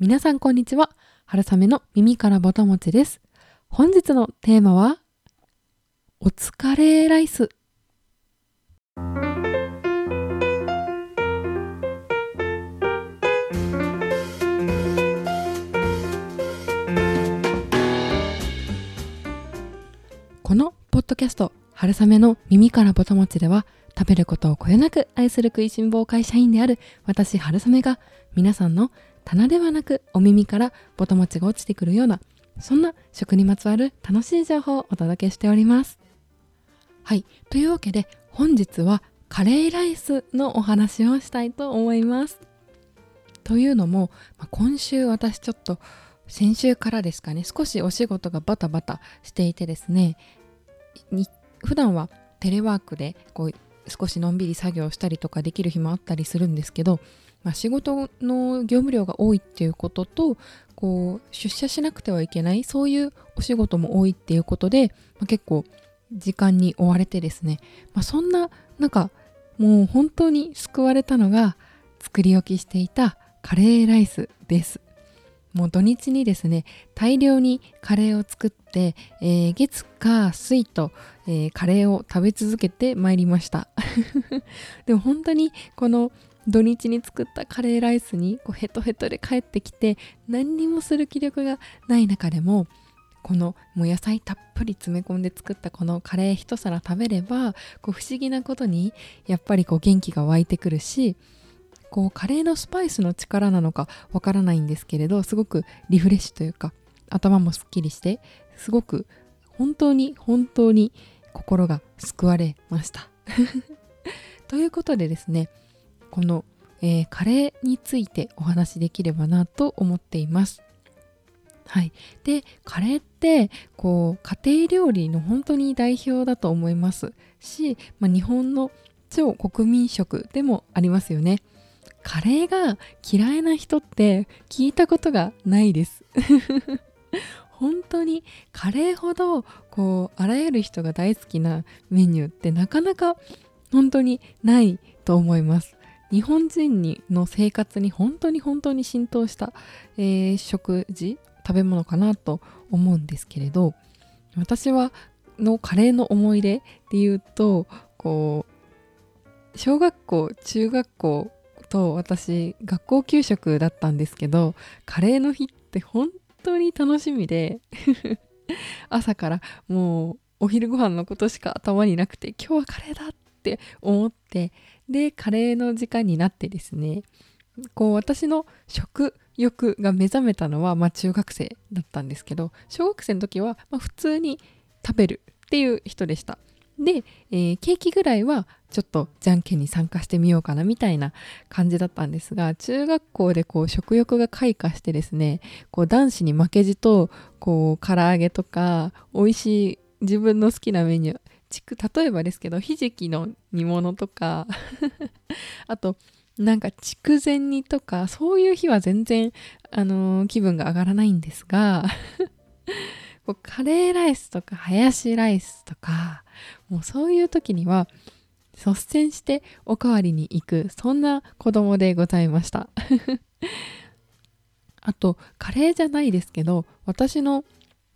皆さんこんにちは。春雨の耳からぼたもちです。本日のテーマは、お疲れライス。このポッドキャスト、春雨の耳からぼたもちでは、食べることをこよなく愛する食いしん坊会社員である私春雨が皆さんの棚ではなくお耳からぼたもちが落ちてくるようなそんな食にまつわる楽しい情報をお届けしております。はい。というわけで本日はカレーライスのお話をしたいと思います。というのも、ま、今週私ちょっと先週からですかね少しお仕事がバタバタしていてですね普段はテレワークでこう少しのんびり作業したりとかできる日もあったりするんですけど、まあ、仕事の業務量が多いっていうこととこう出社しなくてはいけないそういうお仕事も多いっていうことで、まあ、結構時間に追われてですね、まあ、そんななんかもう本当に救われたのが作り置きしていたカレーライスです。もう土日にですね大量にカレーを作って、えー、月火水と、えー、カレーを食べ続けてまいりました でも本当にこの土日に作ったカレーライスにこうヘトヘトで帰ってきて何にもする気力がない中でもこのもう野菜たっぷり詰め込んで作ったこのカレー一皿食べればこう不思議なことにやっぱりこう元気が湧いてくるしこうカレーのスパイスの力なのかわからないんですけれどすごくリフレッシュというか頭もすっきりしてすごく本当に本当に心が救われました。ということでですねこの、えー、カレーについてお話しできればなと思っています。はい、でカレーってこう家庭料理の本当に代表だと思います。し、まあ、日本の超国民食でもありますよね。カレーが嫌いな人って聞いたことがないです。本当にカレーほどこうあらゆる人が大好きなメニューってなかなか本当にないと思います。日本人にの生活に本当に本当に浸透した、えー、食事食べ物かなと思うんですけれど私はのカレーの思い出で言うとこう小学校中学校と私学校給食だったんですけどカレーの日って本当に楽しみで 朝からもうお昼ご飯のことしか頭になくて今日はカレーだって思ってでカレーの時間になってですねこう私の食欲が目覚めたのは、まあ、中学生だったんですけど小学生の時は、ま、普通に食べるっていう人でした。で、えー、ケーキぐらいはちょっとじゃんけんに参加してみようかなみたいな感じだったんですが中学校でこう食欲が開花してですねこう男子に負けじとこう唐揚げとか美味しい自分の好きなメニュー例えばですけどひじきの煮物とか あとなんか筑前煮とかそういう日は全然、あのー、気分が上がらないんですが こうカレーライスとかハヤシライスとかもうそういう時には率先しておかわりに行くそんな子供でございました。あとカレーじゃないですけど私の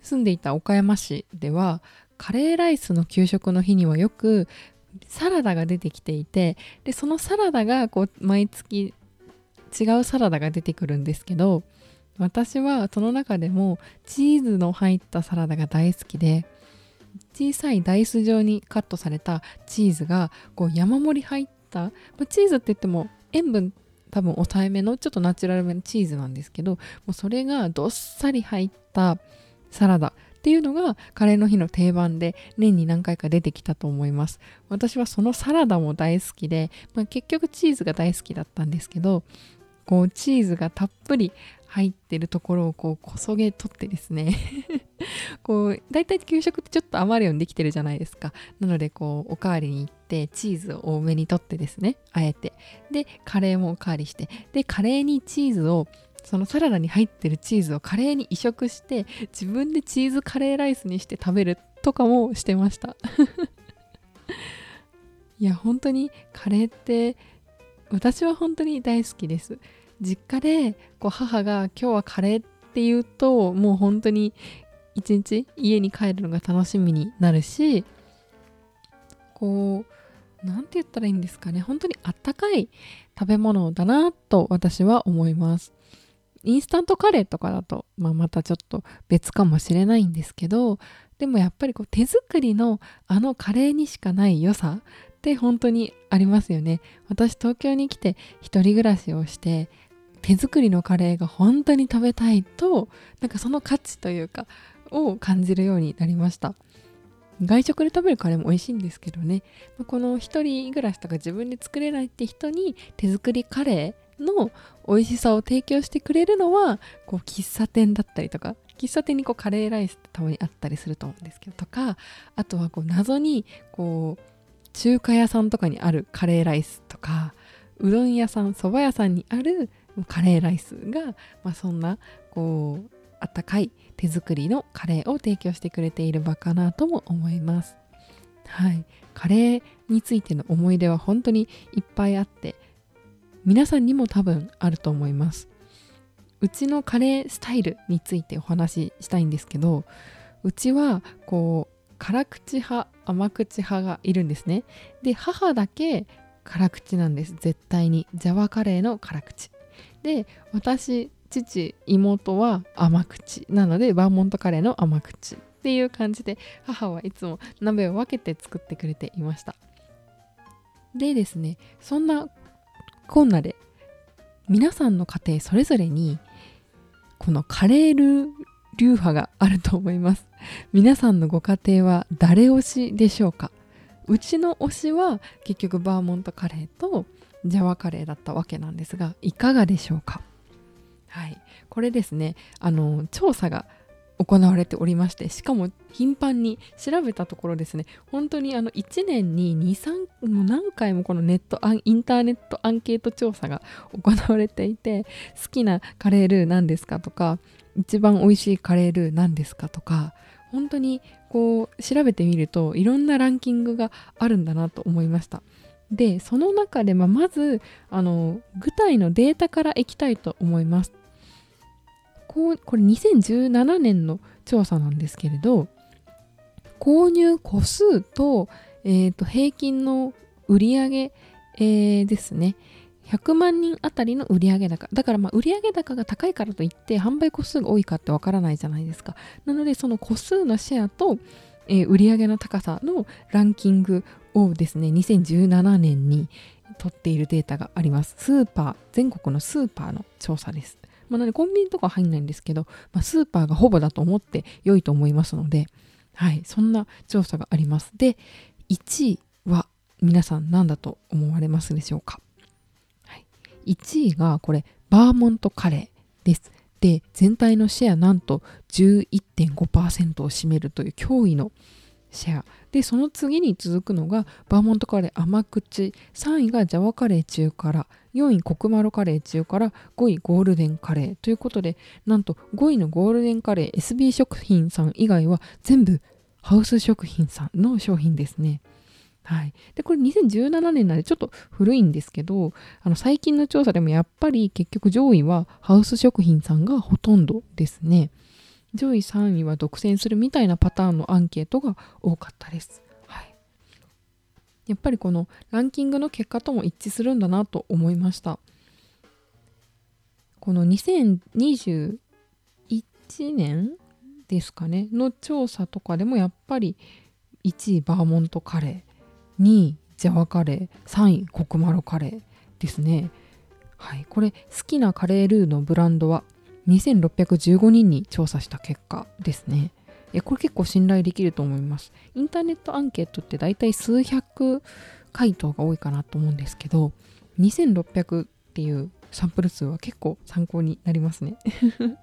住んでいた岡山市ではカレーライスの給食の日にはよくサラダが出てきていてでそのサラダがこう毎月違うサラダが出てくるんですけど私はその中でもチーズの入ったサラダが大好きで小さいダイス状にカットされたチーズがこう山盛り入った、まあ、チーズって言っても塩分多分抑えめのちょっとナチュラルめのチーズなんですけどもうそれがどっさり入ったサラダ。っていうのがカレーの日の定番で年に何回か出てきたと思います。私はそのサラダも大好きで、まあ、結局チーズが大好きだったんですけどこうチーズがたっぷり入ってるところをこうこそげ取ってですね こう大体給食ってちょっと余るようにできてるじゃないですか。なのでこうおかわりに行ってチーズを多めに取ってですねあえて。でカレーもおかわりして。でカレーにチーズをそのサラダに入ってるチーズをカレーに移植して自分でチーズカレーライスにして食べるとかもしてました。いや本当にカレーって私は本当に大好きです。実家でこう母が今日はカレーって言うともう本当に一日家に帰るのが楽しみになるしこう何て言ったらいいんですかね。本当にあったかい食べ物だなと私は思います。インスタントカレーとかだと、まあ、またちょっと別かもしれないんですけどでもやっぱりこう手作りのあのカレーにしかない良さって本当にありますよね。私東京に来て一人暮らしをして手作りのカレーが本当に食べたいとなんかその価値というかを感じるようになりました。外食で食べるカレーも美味しいんですけどね。この一人暮らしとか自分で作れないって人に手作りカレーの美味しさを提供してくれるのはこう喫茶店だったりとか喫茶店にこうカレーライスってたまにあったりすると思うんですけどとかあとはこう謎にこう中華屋さんとかにあるカレーライスとかうどん屋さん蕎麦屋さんにあるカレーライスが、まあ、そんなこうあったかい手作りのカレーを提供してくれている場かなとも思います。はい、カレーについての思い出は本当にいっぱいあって皆さんにも多分あると思います。うちのカレースタイルについてお話ししたいんですけどうちはこう辛口派甘口派がいるんですね。で母だけ辛口なんです。絶対に。ジャワカレーの辛口。で私父妹は甘口なのでバーモントカレーの甘口。っていう感じで母はいつも鍋を分けて作ってくれていました。でですねそんなこんなで皆さんの家庭それぞれにこのカレール流派があると思います。皆さんのご家庭は誰推しでしょうか？うちの推しは結局バーモントカレーとジャワカレーだったわけなんですがいかがでしょうか？はい。これですね。あの調査が行われておりましてしかも頻繁に調べたところですね本当にあの1年に23もう何回もこのネットインターネットアンケート調査が行われていて好きなカレールー何ですかとか一番美味しいカレールー何ですかとか本当にこう調べてみるといろんなランキングがあるんだなと思いました。でその中で、まあ、まずあの具体のデータからいきたいと思います。こうこれ2017年の調査なんですけれど購入個数と,、えー、と平均の売り上、えー、ですね。100万人あたりの売上高。だからまあ売上高が高いからといって販売個数が多いかってわからないじゃないですか。なのでその個数のシェアと、えー、売上の高さのランキングをですね2017年に取っているデータがあります。スーパー全国のスーパーの調査です。まあ、なのでコンビニとか入んないんですけど、まあ、スーパーがほぼだと思って良いと思いますので、はい、そんな調査があります。で、1位は皆さん何だと思われますでしょうか、はい、?1 位がこれ、バーモントカレーです。で、全体のシェアなんと11.5%を占めるという驚異のシェア。でその次に続くのがバーモントカレー甘口。3位がジャワカレー中辛。4位コクマロカレー中辛。5位ゴールデンカレー。ということでなんと5位のゴールデンカレー SB 食品さん以外は全部ハウス食品さんの商品ですね。はい、でこれ2017年なんでちょっと古いんですけどあの最近の調査でもやっぱり結局上位はハウス食品さんがほとんどですね。上位3位は独占するみたいなパターンのアンケートが多かったです。はい、やっぱりこのランキングの結果とも一致するんだなと思いました。この2021年ですかねの調査とかでもやっぱり1位バーモントカレー2位ジャワカレー3位コクマロカレーですね。はい、これ好きなカレールーのブランドは2615人に調査した結果ですね。これ結構信頼できると思います。インターネットアンケートって大体数百回答が多いかなと思うんですけど、2600っていうサンプル数は結構参考になりますね。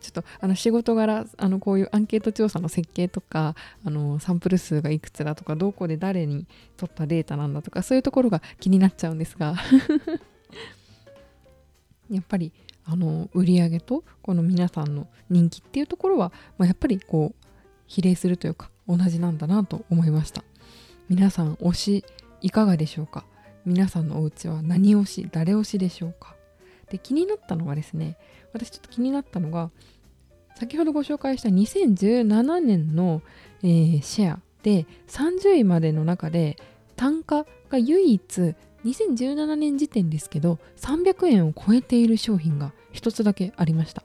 ちょっとあの仕事柄あのこういうアンケート調査の設計とかあのサンプル数がいくつだとかどこで誰に取ったデータなんだとかそういうところが気になっちゃうんですが やっぱりあの売り上げとこの皆さんの人気っていうところは、まあ、やっぱりこう比例するというか同じなんだなと思いました。皆さん推しいかがでしょうか？皆さんのお家は何推し誰推しでしょうか？で気になったのがですね私ちょっと気になったのが先ほどご紹介した2017年の、えー、シェアで30位までの中で単価が唯一2017年時点ですけど300円を超えている商品が一つだけありました。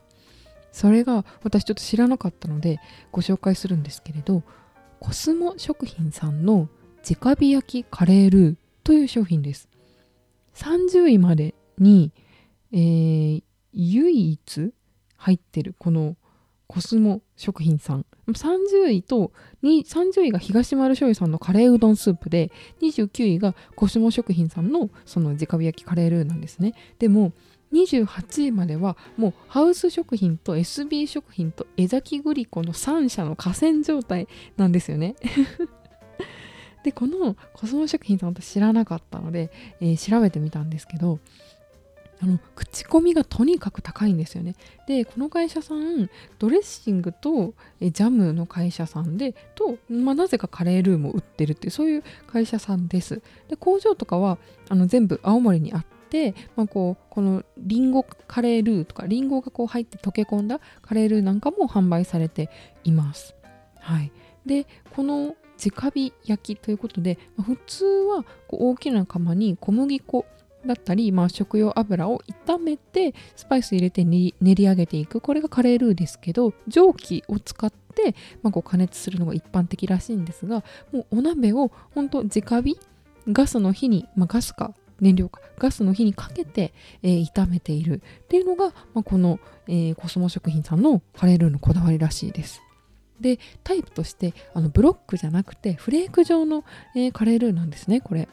それが私ちょっと知らなかったのでご紹介するんですけれどコスモ食品さんの直火焼きカレールーという商品です。30位までに、えー、唯一入ってるこのコスモ食品さん。30位と30位が東丸醤油さんのカレーうどんスープで29位がコスモ食品さんのその直火焼きカレールーなんですね。でも28位まではもうハウス食品と SB 食品と江崎グリコの3社の河川状態なんですよね。でこのコスモ食品さん私知らなかったので、えー、調べてみたんですけどあの口コミがとにかく高いんですよね。でこの会社さんドレッシングとえジャムの会社さんでと、まあ、なぜかカレールーも売ってるっていうそういう会社さんです。で工場とかはあの全部青森にあって、まあ、こうこのリンゴカレールーとかリンゴがこう入って溶け込んだカレールーなんかも販売されています。はい、でこの直火焼きということで、まあ、普通はこう大きな釜に小麦粉だったり、まあ、食用油を炒めてスパイス入れて練り上げていくこれがカレールーですけど蒸気を使って、まあ、こう加熱するのが一般的らしいんですがもうお鍋を本当直火ガスの火に、まあ、ガスか燃料かガスの火にかけて、えー、炒めているっていうのが、まあ、この、えー、コスモ食品さんのカレールーのこだわりらしいです。でタイプとしてあのブロックじゃなくてフレーク状の、えー、カレールーなんですねこれ。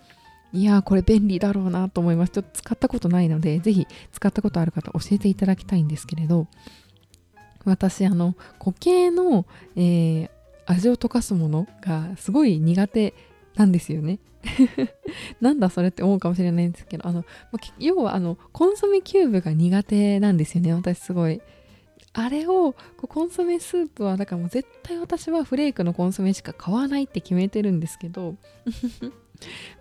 いやーこれ便利だろうなと思います。ちょっと使ったことないので、ぜひ使ったことある方教えていただきたいんですけれど、私、あの、固形の、えー、味を溶かすものがすごい苦手なんですよね。なんだそれって思うかもしれないんですけど、あの、要はあの、コンソメキューブが苦手なんですよね、私すごい。あれをコンソメスープはだからもう絶対私はフレークのコンソメしか買わないって決めてるんですけど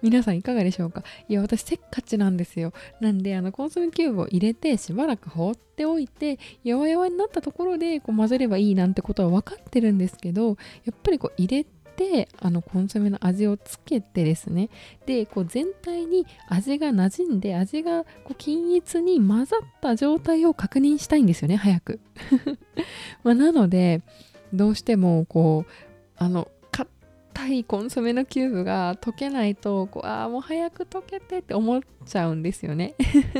皆さんいかがでしょうか？いや、私せっかちなんですよ。なんで、あの、コンソメキューブを入れてしばらく放っておいて、やわやわになったところでこう混ぜればいいなんてことは分かってるんですけど、やっぱりこう入れて、あのコンソメの味をつけてですね。でこう全体に味が馴染んで味がこう均一に混ざった状態を確認したいんですよね早く。まなのでどうしてもこうあのいコンソメのキューブが溶けないとこうああもう早く溶けてって思っちゃうんですよね。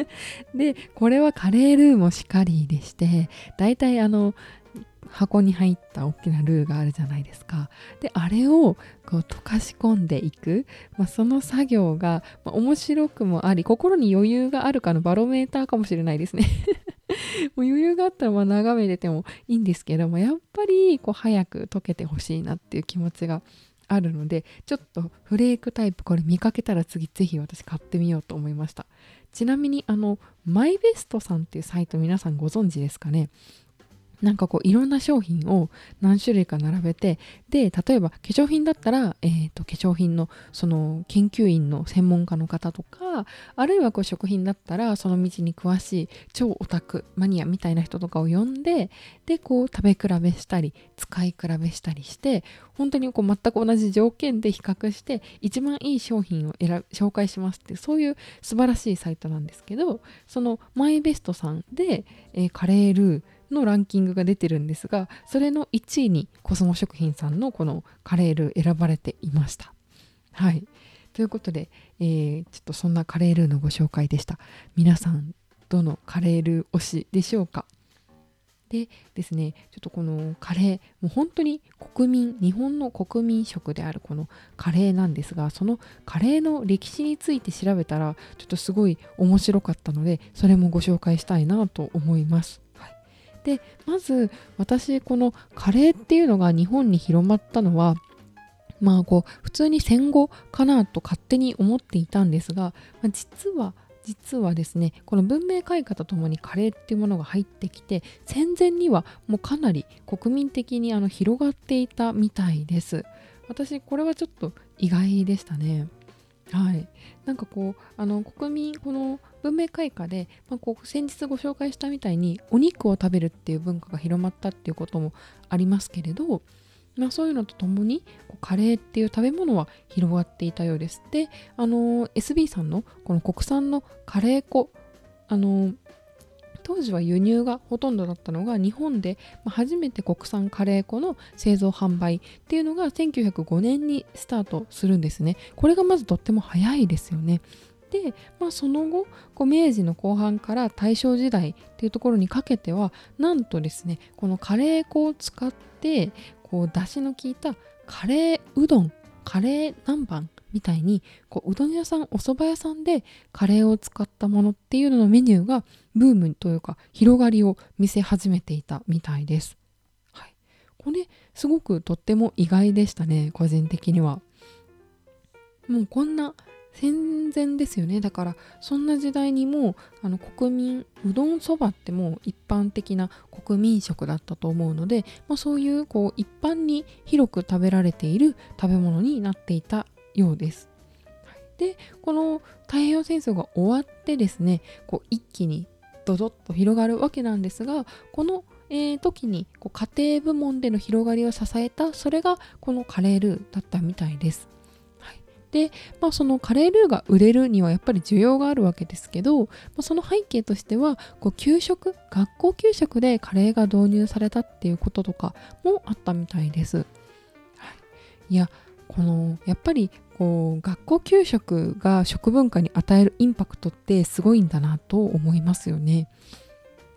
でこれはカレールーもしかりでしてだいたいあの箱に入った大きなルーがあるじゃないですか。であれをこう溶かし込んでいく、まあ、その作業が、まあ、面白くもあり心に余裕があるかのバロメーターかもしれないですね。もう余裕があったらまあ眺めててもいいんですけどもやっぱりこう早く溶けてほしいなっていう気持ちがあるのでちょっとフレークタイプこれ見かけたら次ぜひ私買ってみようと思いました。ちなみにあのマイベストさんっていうサイト皆さんご存知ですかね？なんかこういろんな商品を何種類か並べてで例えば化粧品だったら、えーと、化粧品のその研究員の専門家の方とかあるいはこう食品だったらその道に詳しい超オタクマニアみたいな人とかを呼んででこう食べ比べしたり使い比べしたりして本当にこう全く同じ条件で比較して一番いい商品を選紹介しますってそういう素晴らしいサイトなんですけどそのマイベストさんで、えー、カレールーのランキングが出てるんですがそれの1位にコスモ食品さんのこのカレールー選ばれていました。はいということで、えー、ちょっとそんなカレールーのご紹介でした。皆さんどのカレールー推しでしょうか？でですねちょっとこのカレーもう本当に国民日本の国民食であるこのカレーなんですがそのカレーの歴史について調べたらちょっとすごい面白かったのでそれもご紹介したいなと思います。でまず私このカレーっていうのが日本に広まったのはまあこう普通に戦後かなと勝手に思っていたんですが、まあ、実は実はですねこの文明開化とともにカレーっていうものが入ってきて戦前にはもうかなり国民的にあの広がっていたみたいです。私これはちょっと意外でしたね。はい。なんかこうあの国民この文明開化で、まあ、こう先日ご紹介したみたいにお肉を食べるっていう文化が広まったっていうこともありますけれど、まあ、そういうのとともにカレーっていう食べ物は広がっていたようです。で、あの、SB さんのこの国産のカレー粉、あの、当時は輸入がほとんどだったのが日本で初めて国産カレー粉の製造販売っていうのが1905年にスタートするんですね。これがまずとっても早いですよね。で、まあ、その後こう明治の後半から大正時代っていうところにかけてはなんとですねこのカレー粉を使ってこう出汁の効いたカレーうどんカレー南蛮みたいにこううどん屋さんお蕎麦屋さんでカレーを使ったものっていうののメニューがブームというか広がりを見せ始めていたみたいです。はい、これすごくとっても意外でしたね個人的には。もうこんな戦前ですよねだからそんな時代にもあの国民うどんそばってもう一般的な国民食だったと思うので、まあ、そういうこう一般に広く食べられている食べ物になっていたようです。でこの太平洋戦争が終わってですねこう一気にドドッと広がるわけなんですがこのえー、時にこう家庭部門での広がりを支えたそれがこのカレールーだったみたいです。で、まあ、そのカレールーが売れるにはやっぱり需要があるわけですけど、まあ、その背景としてはこう給食学校給食でカレーが導入されたっていうこととかもあったみたいです。はい、いやこのやっぱりこう学校給食が食文化に与えるインパクトってすごいんだなと思いますよね。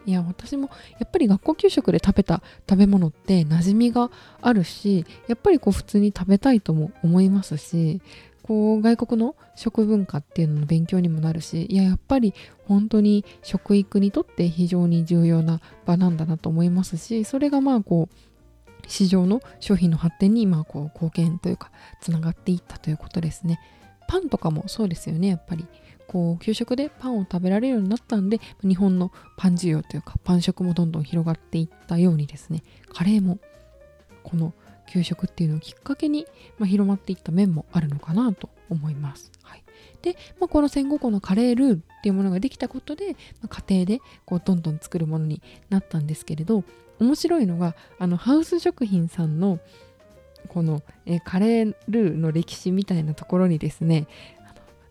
いや私もやっぱり学校給食で食べた食べ物って馴染みがあるしやっぱりこう普通に食べたいとも思いますしこう外国の食文化っていうのの勉強にもなるしいややっぱり本当に食育にとって非常に重要な場なんだなと思いますしそれがまあこう市場の商品の発展にまあこう貢献というかつながっていったということですね。パンとかもそうですよねやっぱりこう給食でパンを食べられるようになったんで日本のパン需要というかパン食もどんどん広がっていったようにですねカレーもこの給食っていうのをきっかけに、まあ、広まっていった面もあるのかなと思います。はい、で、まあ、この戦後後のカレールーっていうものができたことで、まあ、家庭でこうどんどん作るものになったんですけれど面白いのがあのハウス食品さんのこの、えカレールーの歴史みたいなところにですね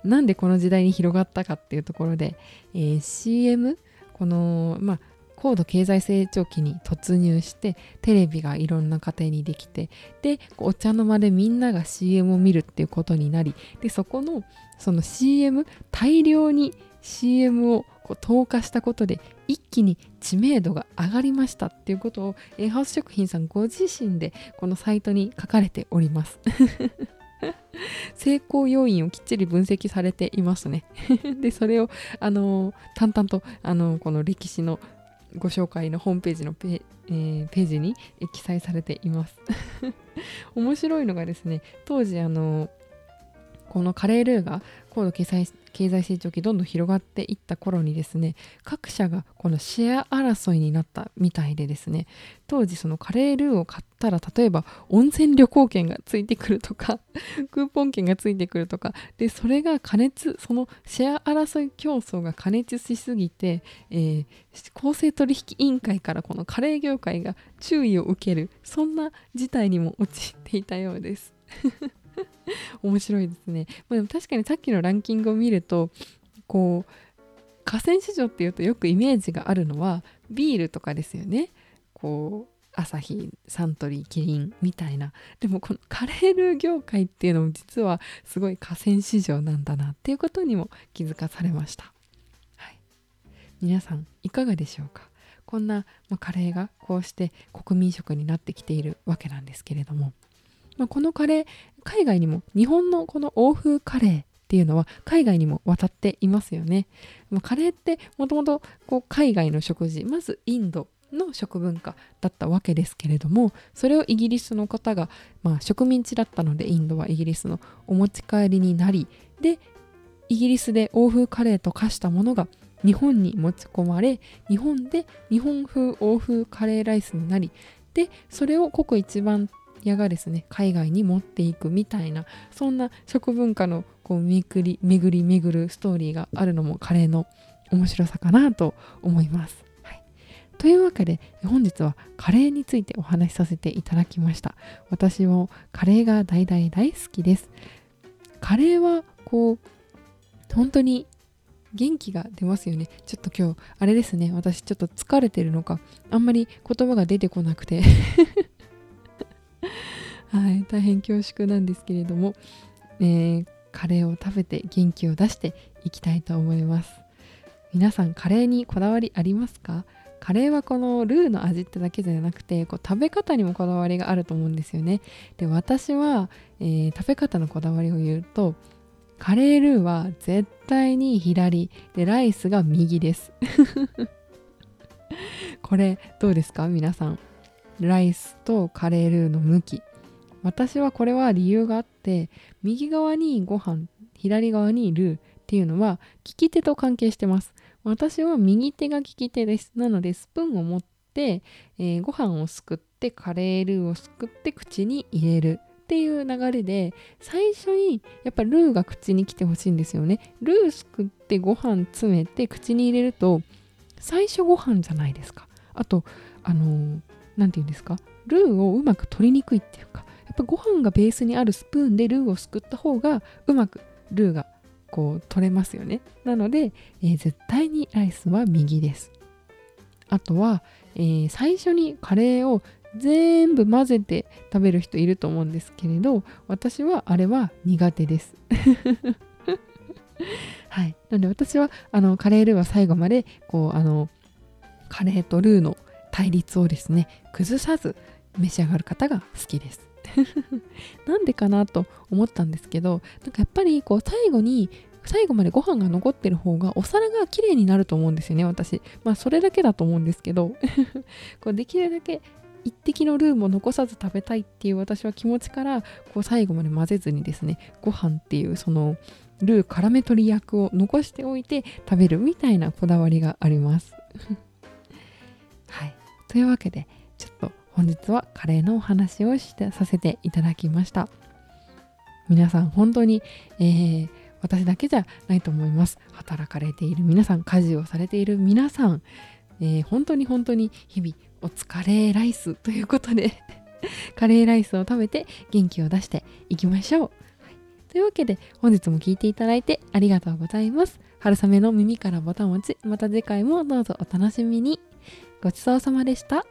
なんでこの時代に広がったかっていうところで、えー、CM この、まあ、高度経済成長期に突入してテレビがいろんな家庭にできてでお茶の間でみんなが CM を見るっていうことになりでそこのその CM 大量に CM をこう投下したことで一気に知名度が上がりましたっていうことをエハウス食品さんご自身でこのサイトに書かれております。成功要因をきっちり分析されていますね。でそれをあの淡々とあのこの歴史のご紹介のホームページのペ,、えー、ページに記載されています。面白いのがですね当時あのこのカレールーが高度経済経済成長期どんどん広がっていった頃にですね各社がこのシェア争いになったみたいでですね当時そのカレールーを買ったら例えば温泉旅行券がついてくるとか クーポン券がついてくるとかでそれが加熱そのシェア争い競争が加熱しすぎて、えー、公正取引委員会からこのカレー業界が注意を受けるそんな事態にも陥っていたようです。面白いですね。まあ、でも確かにさっきのランキングを見るとこう河川市場っていうとよくイメージがあるのはビールとかですよね。こうアサヒサントリーキリンみたいな。でもこのカレールー業界っていうのも実はすごい河川市場なんだなっていうことにも気づかされました、はい、皆さんいかがでしょうか？こんな、まあ、カレーがこうして国民食になってきているわけなんですけれども。まあ、このカレー海外にも日本のこの欧風カレーっていうのは海外にも渡っていますよね。まあ、カレーってもともと海外の食事まずインドの食文化だったわけですけれどもそれをイギリスの方が、まあ、植民地だったのでインドはイギリスのお持ち帰りになりでイギリスで欧風カレーと化したものが日本に持ち込まれ日本で日本風欧風カレーライスになりでそれを国一番屋がですね海外に持っていくみたいなそんな食文化のこう巡り巡り巡るストーリーがあるのもカレーの面白さかなと思います。はい、というわけで本日はカレーについてお話しさせていただきました。私もカレーが大大大好きです。カレーはこう本当に元気が出ますよね。ちょっと今日あれですね私ちょっと疲れてるのかあんまり言葉が出てこなくてはい大変恐縮なんですけれども、えー、カレーを食べて元気を出していきたいと思います。皆さんカレーにこだわりありますか？カレーはこのルーの味ってだけじゃなくてこう食べ方にもこだわりがあると思うんですよね。で私は、えー、食べ方のこだわりを言うとカレールーは絶対に左でライスが右です。これどうですか？皆さん。ライスとカレールーの向き。私はこれは理由があって右側にご飯左側にルーっていうのは利き手と関係してます。私は右手が利き手です。なのでスプーンを持って、えー、ご飯をすくってカレールーをすくって口に入れるっていう流れで最初にやっぱルーが口に来てほしいんですよね。ルーすくってご飯詰めて口に入れると最初ご飯じゃないですか。あとあの何、ー、て言うんですか？ルーをうまく取りにくいっていうかっぱご飯がベースにあるスプーンでルーをすくった方がうまくルーがこう取れますよね。なので、えー、絶対にライスは右です。あとは、えー、最初にカレーを全部混ぜて食べる人いると思うんですけれど私はあれは苦手です。はい。なので私はあのカレールーは最後までこうあのカレーとルーの対立をですね崩さず召し上がる方が好きです。なんでかなと思ったんですけどなんかやっぱりこう最後に最後までご飯が残ってる方がお皿が綺麗になると思うんですよね私。まあそれだけだと思うんですけど こうできるだけ一滴のルーも残さず食べたいっていう私は気持ちからこう最後まで混ぜずにですねご飯っていうそのルー絡め取り役を残しておいて食べるみたいなこだわりがあります。はい。というわけでちょっと本日はカレーのお話をしてさせていただきました。皆さん本当に、えー、私だけじゃないと思います。働かれている皆さん家事をされている皆さん、えー、本当に本当に日々お疲れライスということで カレーライスを食べて元気を出していきましょう、というわけで本日も聴いていただいてありがとうございます。春雨の耳からボタンを押ちまた次回もどうぞお楽しみに。ごちそうさまでした。